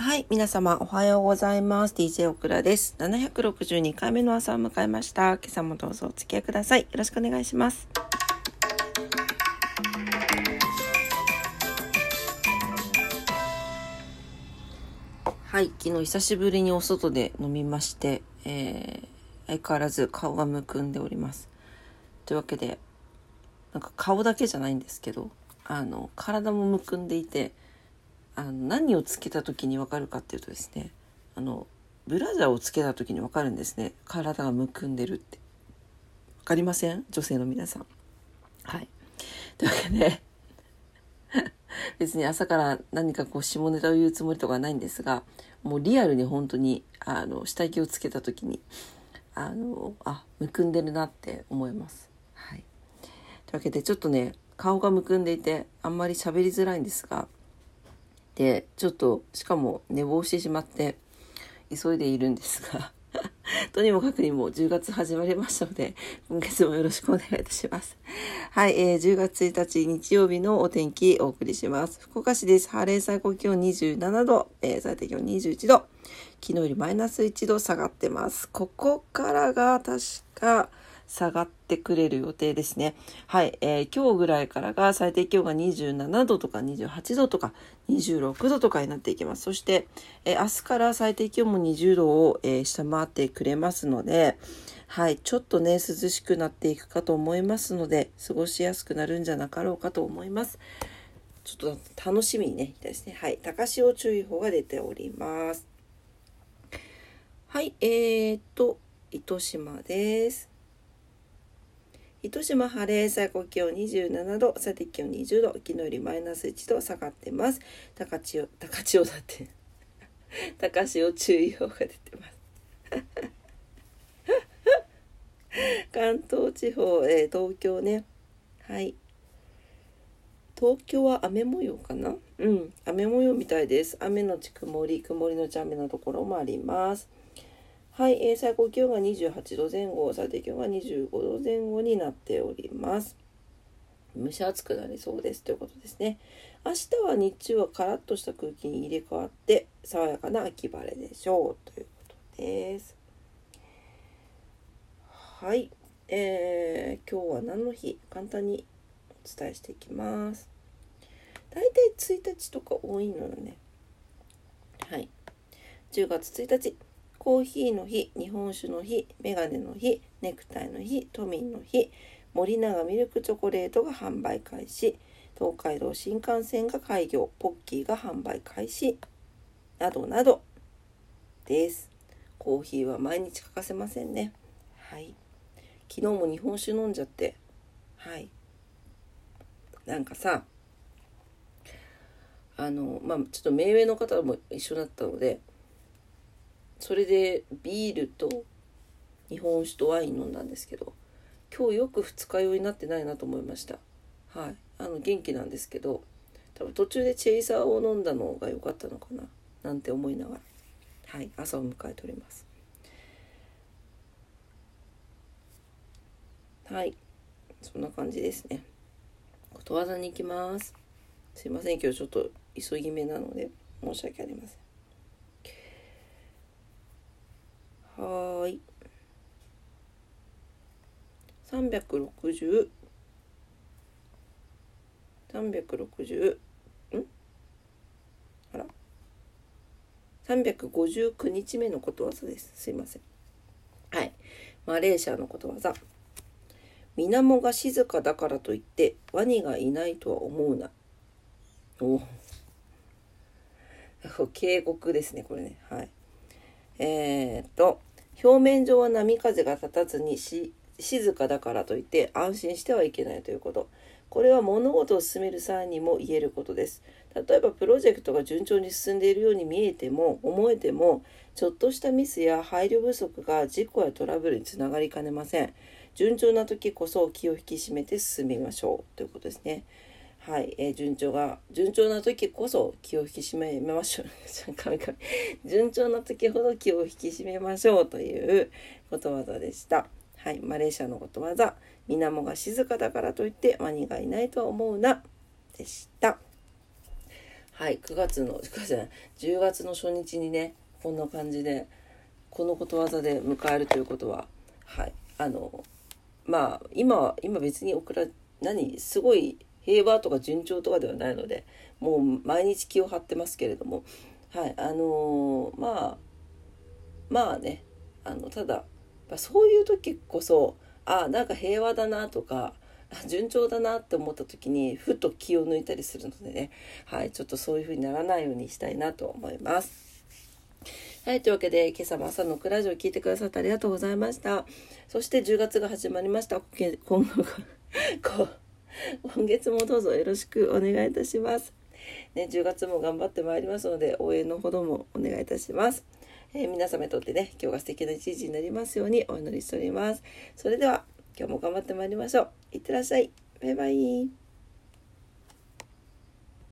はい、皆様おはようございます。DJ オクラです。762回目の朝を迎えました。今朝もどうぞお付き合いください。よろしくお願いします。はい、昨日久しぶりにお外で飲みまして、えー相変わらず顔がむくんでおります。というわけで、なんか顔だけじゃないんですけど、あの、体もむくんでいて、あの何をつけた時に分かるかっていうとですねあのブラジャーをつけた時に分かるんですね。体がむくんでるって。分かりません？女性の皆さん。はい。というわけで別に朝から何かこう下ネタを言うつもりとかはないんですがもうリアルに本当にあの下着をつけた時にあのあむくんでるなって思います。はい。というわけでちょっとね顔がむくんでいてあんまり喋りづらいんですがでちょっとしかも寝坊してしまって急いでいるんですが とにもかくにも10月始まりましたので今月もよろしくお願いいたします。はい、えー、10月1日日曜日のお天気お送りします。福岡市です。晴れ最高気温27度、えー、最低気温21度。昨日よりマイナス1度下がってます。ここからが確か下がってくれる予定ですね。はい、えー、今日ぐらいからが最低気温が27度とか28度とか26度とかになっていきます。そして、えー、明日から最低気温も20度を、えー、下回ってくれますので、はい、ちょっとね、涼しくなっていくかと思いますので、過ごしやすくなるんじゃなかろうかと思います。ちょっと楽しみにね、いですね。はい、高潮注意報が出ております。はい、えーと、糸島です。糸島晴れ最高気温27度最低気温20度昨日よりマイナス1度下がってます。高千代高千代だって。高潮注意報が出てます。関東地方、えー、東京ね。はい。東京は雨模様かな？うん。雨模様みたいです。雨のち曇り曇りのち雨のところもあります。はい、えー、最高気温が28度前後、最低気温が25度前後になっております。蒸し暑くなりそうですということですね。明日は日中はカラッとした空気に入れ替わって、爽やかな秋晴れでしょうということです。はい、えー、今日は何の日？簡単にお伝えしていきます。大体1日とか多いのよね。はい。10月1日。コーヒーの日、日本酒の日、メガネの日、ネクタイの日、都民の日、森永ミルクチョコレートが販売開始、東海道新幹線が開業、ポッキーが販売開始、などなどです。コーヒーは毎日欠かせませんね。はい。昨日も日本酒飲んじゃって、はい。なんかさ、あの、まあ、ちょっと目上の方も一緒だったので、それでビールと日本酒とワイン飲んだんですけど今日よく二日酔いになってないなと思いました。はい。あの元気なんですけど多分途中でチェイサーを飲んだのが良かったのかななんて思いながら。はい。朝を迎えております。はい。そんな感じですね。ことわざに行きます。すいません。今日ちょっと急ぎ目なので申し訳ありません。はーい。360。360。ん？あら。359日目のことわざです。すいません。はい。マレーシアのことわざ。水面が静かだからといってワニがいないとは思うな。お 警告ですね、これね。はい。えー、っと、表面上は波風が立たずにし静かだからといって安心してはいけないということ。これは物事を進める際にも言えることです。例えばプロジェクトが順調に進んでいるように見えても思えてもちょっとしたミスや配慮不足が事故やトラブルにつながりかねません。順調な時こそ気を引き締めて進みましょうということですね。はい、えー、順調が順調な時こそ気を引き締めましょう。神 々順調な時ほど気を引き締めましょうということわざでした。はいマレーシアのことわざ。水面が静かだからといってワニがいないとは思うな。でした。はい9月の9月じゃない。10月の初日にねこんな感じでこのことわざで迎えるということははいあのまあ今は今別にオクラ何すごい平和とか順調とかではないのでもう毎日気を張ってますけれどもはいあのー、まあまあねあのただそういう時こそあなんか平和だなとか順調だなって思った時にふと気を抜いたりするのでねはいちょっとそういう風にならないようにしたいなと思います。はい、というわけで今朝も朝のクラジオを聞いてくださってありがとうございました。そして10月が始まりました。今後今月もどうぞよろしくお願いいたします。ね、10月も頑張ってまいりますので応援のほどもお願いいたします。えー、皆様にとってね今日が素敵な一日になりますようにお祈りしております。それでは今日も頑張ってまいりましょう。いってらっしゃい。バイバイ。